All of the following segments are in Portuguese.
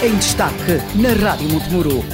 em destaque na Rádio Montemuro.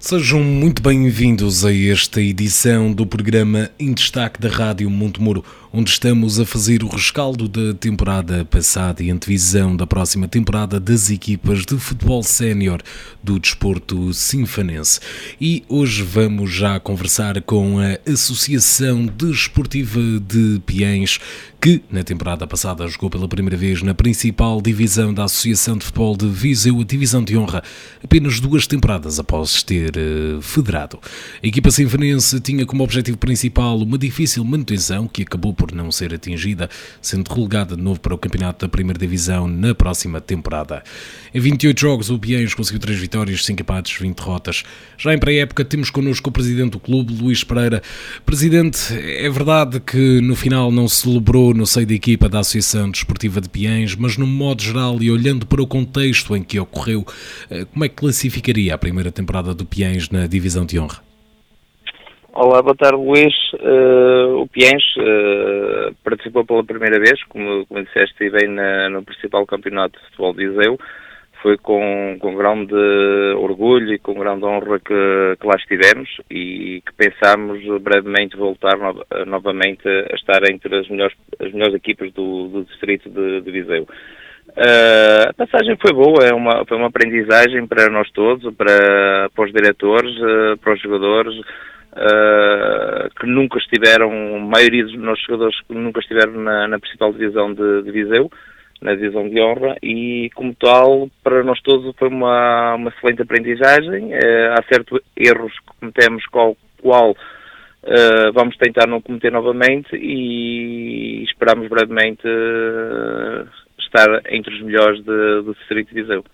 Sejam muito bem-vindos a esta edição do programa Em Destaque da Rádio Montemuro, onde estamos a fazer o rescaldo da temporada passada e antevisão da próxima temporada das equipas de futebol sénior do desporto sinfanense. E hoje vamos já conversar com a Associação Desportiva de Piens, que na temporada passada jogou pela primeira vez na principal divisão da Associação de Futebol de Viseu, a Divisão de Honra, apenas duas temporadas após ter uh, federado. A equipa sinfonense tinha como objetivo principal uma difícil manutenção que acabou por não ser atingida, sendo relegada de novo para o campeonato da primeira divisão na próxima temporada. Em 28 jogos, o Biens conseguiu 3 vitórias, 5 empates, 20 derrotas. Já em pré-época temos connosco o presidente do clube, Luís Pereira. Presidente, é verdade que no final não se celebrou no seio da equipa da Associação Desportiva de Piens, mas no modo geral e olhando para o contexto em que ocorreu, eh, como é que classificaria a primeira temporada do Piens na Divisão de Honra? Olá, boa tarde Luís. Uh, o Piens uh, participou pela primeira vez, como, como disseste bem, na, no principal campeonato de futebol de Viseu. Foi com, com grande orgulho e com grande honra que, que lá estivemos e que pensámos brevemente voltar no, novamente a estar entre as melhores, as melhores equipas do, do distrito de, de Viseu. Uh, a passagem foi boa, é uma, foi uma aprendizagem para nós todos, para, para os diretores, uh, para os jogadores, uh, que nunca estiveram, a maioria dos nossos jogadores que nunca estiveram na, na principal divisão de, de Viseu, na divisão de honra e como tal para nós todos foi uma, uma excelente aprendizagem uh, há certos erros que cometemos qual, qual uh, vamos tentar não cometer novamente e esperamos brevemente uh, estar entre os melhores do Distrito de Viseu.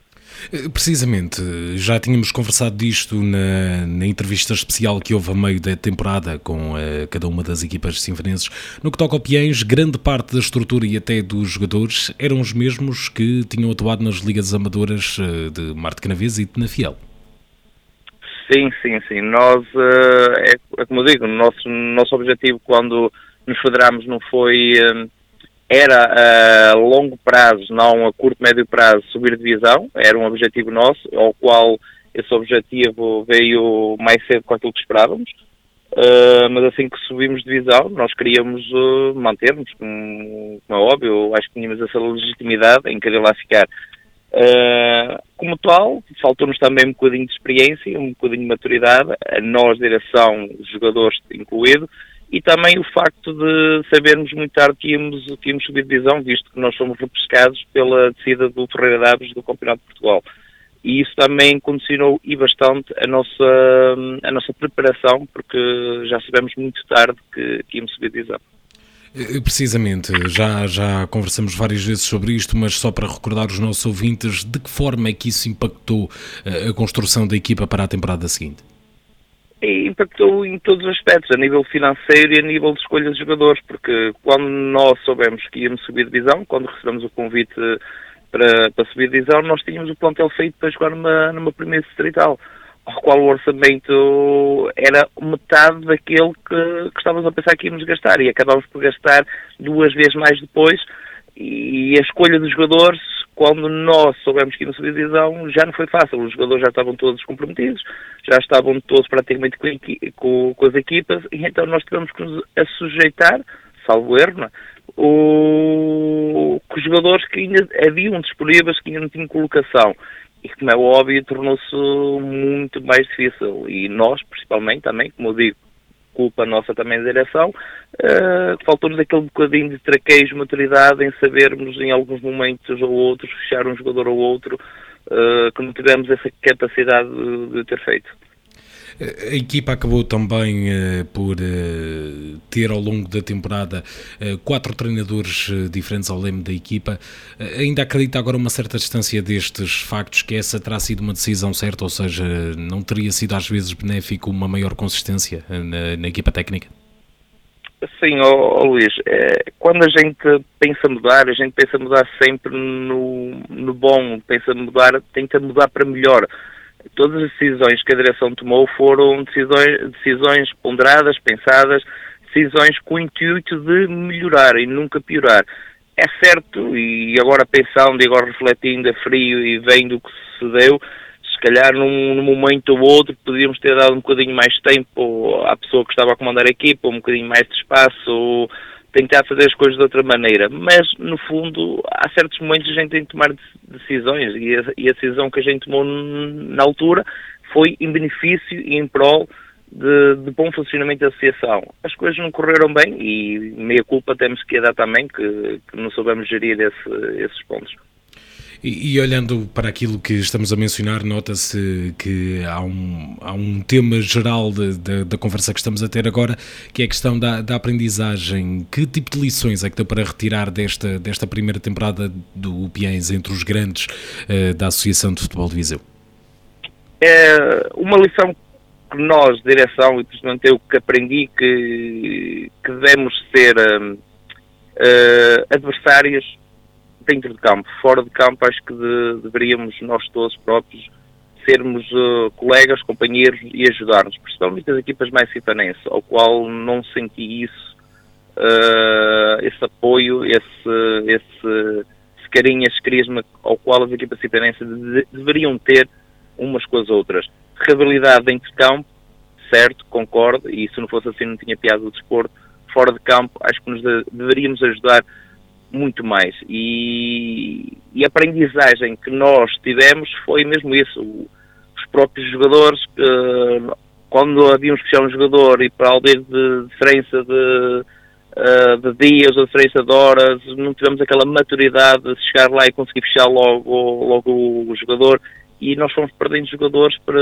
Eh, precisamente, já tínhamos conversado disto na, na, entrevista especial que houve a meio da temporada com uh, cada uma das equipas sinfonenses. No que toca ao Piens, grande parte da estrutura e até dos jogadores eram os mesmos que tinham atuado nas ligas amadoras uh, de Marte Canaves e de Penafiel. Sim, sim, sim. Nós, é, é, como eu digo, nosso, nosso objetivo quando nos federámos não foi era a longo prazo, não a curto, médio prazo, subir divisão, era um objetivo nosso, ao qual esse objetivo veio mais cedo com aquilo que esperávamos, uh, mas assim que subimos divisão, nós queríamos uh, manter-nos, como, como, é óbvio, acho que tínhamos essa legitimidade em querer lá ficar. Uh, como tal, faltou-nos também um bocadinho de experiência, um bocadinho de maturidade, a nós, direção, jogadores incluído, e também o facto de sabermos muito tarde que íamos, que íamos subir divisão, visto que nós fomos repescados pela descida do Ferreira de Aves do Campeonato de Portugal. E isso também condicionou e bastante a nossa, a nossa preparação, porque já sabemos muito tarde que, que íamos subir divisão. Eh, precisamente, já, já conversamos várias vezes sobre isto, mas só para recordar os nossos ouvintes, de que forma é que isso impactou eh, a construção da equipa para a temporada seguinte? E impactou em todos os aspectos, a nível financeiro e a nível de escolha de jogadores, porque quando nós soubemos que íamos subir divisão, quando recebemos o convite para, para subir divisão, nós tínhamos o plantel feito para jogar numa, numa primeira distrital, ao qual o orçamento era metade daquele que, que estávamos a pensar que íamos gastar, e acabámos por gastar duas vezes mais depois, e a escolha dos jogadores, quando nós soubemos que íamos subir divisão, já não foi fácil. Os jogadores já estavam todos comprometidos, já estavam todos praticamente com, com, com as equipas, e então nós tivemos que nos sujeitar, salvo erro, é? o, com os jogadores que ainda haviam disponíveis, que ainda não tinham colocação. E como é óbvio, tornou-se muito mais difícil. E nós, principalmente, também, como eu digo, culpa nossa também da direção, uh, faltou-nos aquele bocadinho de traquejo, maturidade em sabermos em alguns momentos ou outros fechar um jogador ou outro, uh, que não tivemos essa capacidade de, de ter feito. A equipa acabou também uh, por uh, ter ao longo da temporada uh, quatro treinadores diferentes ao leme da equipa. ainda acredita agora uma certa distância destes factos que essa terá sido uma decisão certa, ou seja, não teria sido às vezes benéfico uma maior consistência na, na equipa técnica? Sim, oh, oh Luís, é, quando a gente pensa mudar, a gente pensa mudar sempre no, no bom, pensa mudar, tenta mudar para melhor todas as decisões que a direção tomou foram decisões, decisões ponderadas, pensadas, decisões com o intuito de melhorar e nunca piorar. É certo, e agora pensando e agora refletindo a frio e vendo o que deu, se calhar num, num, momento ou outro podíamos ter dado um bocadinho mais tempo à pessoa que estava a comandar a equipa, um bocadinho mais de espaço, ou tentar fazer as coisas de outra maneira. Mas, no fundo, há certos momentos que a gente tem que tomar decisões e a, e a decisão que a gente tomou na altura foi em benefício e em prol de, de, bom funcionamento da associação. As coisas não correram bem e meia culpa temos que dar também que, que não soubemos gerir esse, esses pontos. E, e, olhando para aquilo que estamos a mencionar, nota-se que há um, há um tema geral de, de, da conversa que estamos a ter agora, que é a questão da, da, aprendizagem. Que tipo de lições é que dá para retirar desta, desta primeira temporada do Piens entre os grandes uh, da Associação de Futebol de Viseu? É uma lição que nós, direção e presidente, eu que aprendi que, que devemos ser uh, adversários dentro de campo. Fora de campo, acho que de, deveríamos nós todos próprios sermos uh, colegas, companheiros e ajudar-nos, principalmente as equipas mais citanenses, ao qual não senti isso, esse apoio, esse, esse, esse carinho, esse carisma ao qual as equipas citanenses de, deveriam ter umas com as outras rivalidade dentro de campo, certo, concordo, e se não fosse assim não tinha piada do desporto. Fora de campo, acho que nos deveríamos ajudar muito mais. E, e a aprendizagem que nós tivemos foi mesmo isso. Os próprios jogadores, uh, quando havíamos que um jogador e para além de diferença de, uh, de dias ou diferença de horas, não tivemos aquela maturidade de chegar lá e conseguir fechar logo, logo o jogador e nós fomos perdendo jogadores para,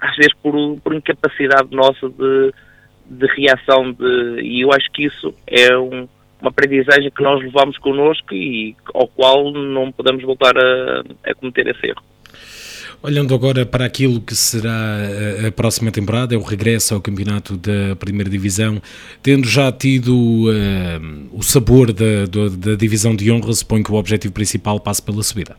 às vezes por, por incapacidade nossa de, de reação de, e eu acho que isso é um, uma aprendizagem que nós levamos connosco e ao qual não podemos voltar a, a cometer esse erro. Olhando agora para aquilo que será a próxima temporada, é o regresso ao campeonato da Primeira Divisão, tendo já tido uh, o sabor da, da, da divisão de honra, suponho que o objetivo principal passe pela subida.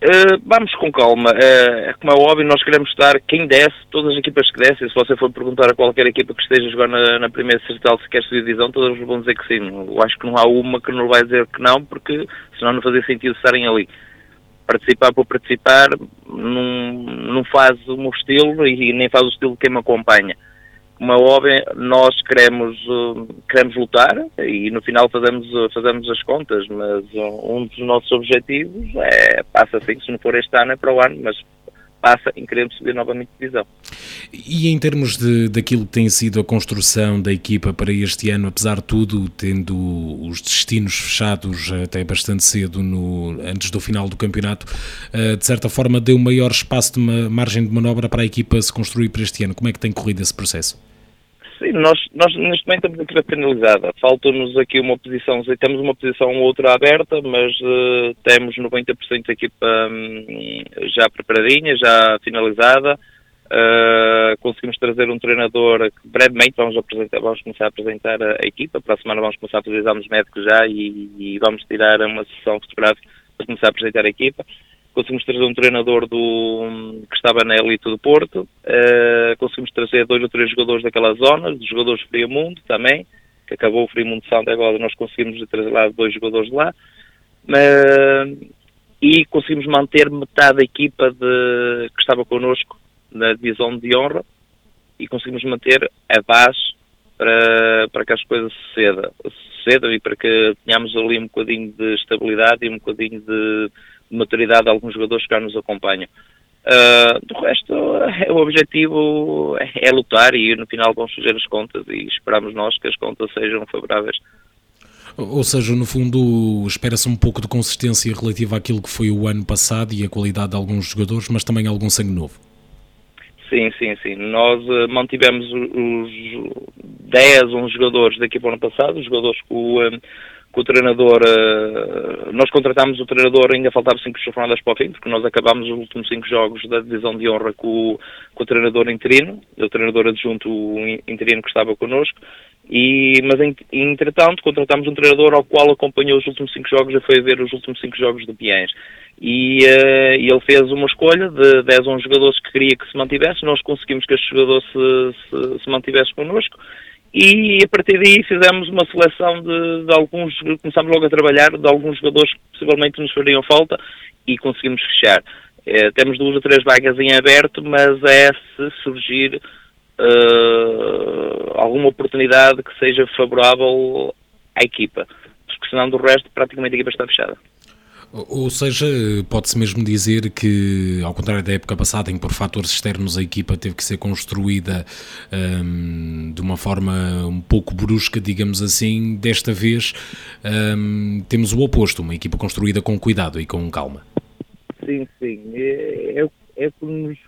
Uh, vamos com calma. Uh, como é óbvio, nós queremos estar quem desce, todas as equipas que descem. Se você for perguntar a qualquer equipa que esteja a jogar na, na primeira certal se quer subir divisão, todas vão dizer que sim. Eu acho que não há uma que não vai dizer que não, porque senão não fazia sentido estarem ali. Participar por participar não, não faz o meu estilo e nem faz o estilo de quem me acompanha é óbvio, nós queremos, uh, queremos lutar e no final fazemos, uh, fazemos as contas, mas uh, um dos nossos objetivos é, passa assim, se não for este ano é para o ano, mas passa em querer subir novamente divisão. E em termos de, daquilo que tem sido a construção da equipa para este ano, apesar de tudo, tendo os destinos fechados até bastante cedo, no, antes do final do campeonato, de certa forma deu maior espaço de margem de manobra para a equipa se construir para este ano. Como é que tem corrido esse processo? Sim, nós, nós neste momento estamos a equipa finalizada. Falta-nos aqui uma posição, temos uma posição ou outra aberta, mas uh, temos 90% da equipa um, já preparadinha, já finalizada. Uh, conseguimos trazer um treinador que brevemente vamos, apresentar, vamos começar a apresentar a, a, equipa. Para a semana vamos começar a fazer exames médicos já e, e vamos tirar uma sessão fotográfica para começar a apresentar a equipa conseguimos trazer um treinador do, que estava na elite do Porto, uh, conseguimos trazer dois ou três jogadores daquela zona, dos jogadores do Friamundo também, que acabou o Friamundo Santo agora nós conseguimos trazer lá dois jogadores de lá, uh, e conseguimos manter metade da equipa de, que estava connosco na divisão de honra, e conseguimos manter a base para, para que as coisas sucedam, sucedam e para que tenhamos ali um bocadinho de estabilidade e um bocadinho de maturidade de alguns jogadores que já nos acompanham. Uh, do resto, o objetivo é, é, lutar e no final vamos fazer as contas e esperamos nós que as contas sejam favoráveis. Ou seja, no fundo, espera-se um pouco de consistência relativa àquilo que foi o ano passado e a qualidade de alguns jogadores, mas também algum sangue novo. Sim, sim, sim. Nós uh, mantivemos os 10, 11 jogadores daqui para o ano passado, os jogadores que o, uh, que o treinador, uh, nós contratámos o treinador, ainda faltavam 5 jornadas para o fim, porque nós acabámos os últimos 5 jogos da divisão de honra com o, com o treinador interino, o treinador adjunto interino que estava connosco, e, mas entretanto contratámos um treinador ao qual acompanhou os últimos 5 jogos, já foi ver os últimos 5 jogos de Piens. E, uh, e, ele fez uma escolha de 10 ou 11 jogadores que queria que se mantivesse, nós conseguimos que este jogador se, se, se mantivesse connosco, e a partir daí fizemos uma seleção de, de, alguns, começámos logo a trabalhar de alguns jogadores que possivelmente nos fariam falta e conseguimos fechar. Uh, temos duas ou três vagas em aberto, mas é se surgir uh, alguma oportunidade que seja favorável à equipa. Porque senão do resto praticamente a equipa está fechada. Ou seja, pode-se mesmo dizer que, ao contrário da época passada, em que por fatores externos a equipa teve que ser construída um, de uma forma um pouco brusca, digamos assim, desta vez um, temos o oposto, uma equipa construída com cuidado e com calma. Sim, sim. É, é, é nos,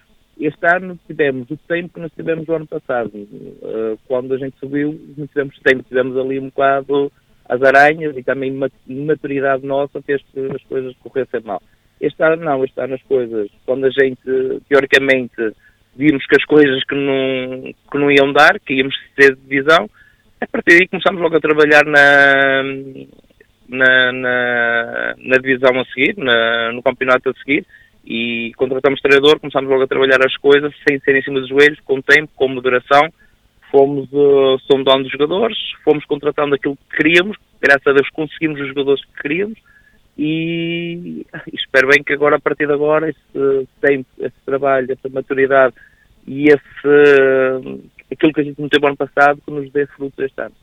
este ano tivemos o tempo que nós tivemos o ano passado. Uh, quando a gente subiu, não tivemos tempo, tivemos ali um bocado as aranhas e também maturidade nossa fez que as coisas corressem mal. Este ano não, este ano as coisas, quando a gente, teoricamente, vimos que as coisas que não, que não iam dar, que íamos ter divisão, a partir daí começámos logo a trabalhar na, na, na, na divisão a seguir, na, no campeonato a seguir, e contratamos treinador, começámos logo a trabalhar as coisas sem ser em cima dos joelhos, com tempo, com moderação, fomos uh, sondando os jogadores, fomos contratando aquilo que queríamos, graças a Deus conseguimos os jogadores que queríamos e, espero bem que agora, a partir de agora, esse tempo, esse trabalho, essa maturidade e esse, aquilo que a gente não teve ano passado, que nos dê frutos este ano.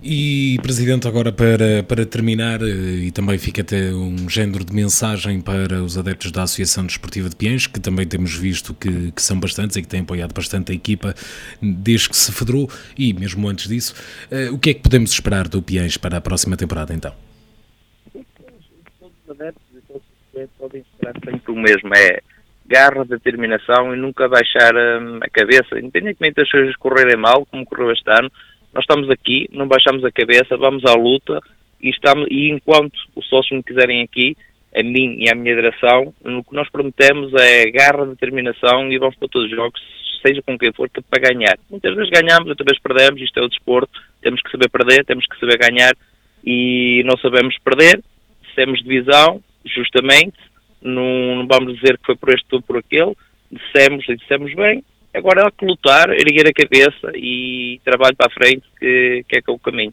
E, Presidente, agora para, para terminar, eh, e também fica até um género de mensagem para os adeptos da Associação Desportiva de Piens, que também temos visto que, que são bastantes e que têm apoiado bastante a equipa desde que se federou, e mesmo antes disso, uh, o que é que podemos esperar do Piens para a próxima temporada então? Todos os adeptos e todos os podem esperar sempre o mesmo, é garra, determinação e nunca baixar um, a cabeça, independentemente das coisas correrem mal, como correu este ano, nós estamos aqui, não baixamos a cabeça, vamos à luta e, estamos, e enquanto os sócios me quiserem aqui, a mim e à minha direção, o que nós prometemos é garra, determinação e vamos para todos os jogos, seja com quem for, para ganhar. Muitas vezes ganhamos, outras vezes perdemos, isto é o desporto, temos que saber perder, temos que saber ganhar e não sabemos perder, dissemos divisão, justamente, não, não vamos dizer que foi por este ou por aquele, dissemos e dissemos bem, Agora há que lutar, erguer a cabeça e trabalho para a frente, que, que é que é o caminho.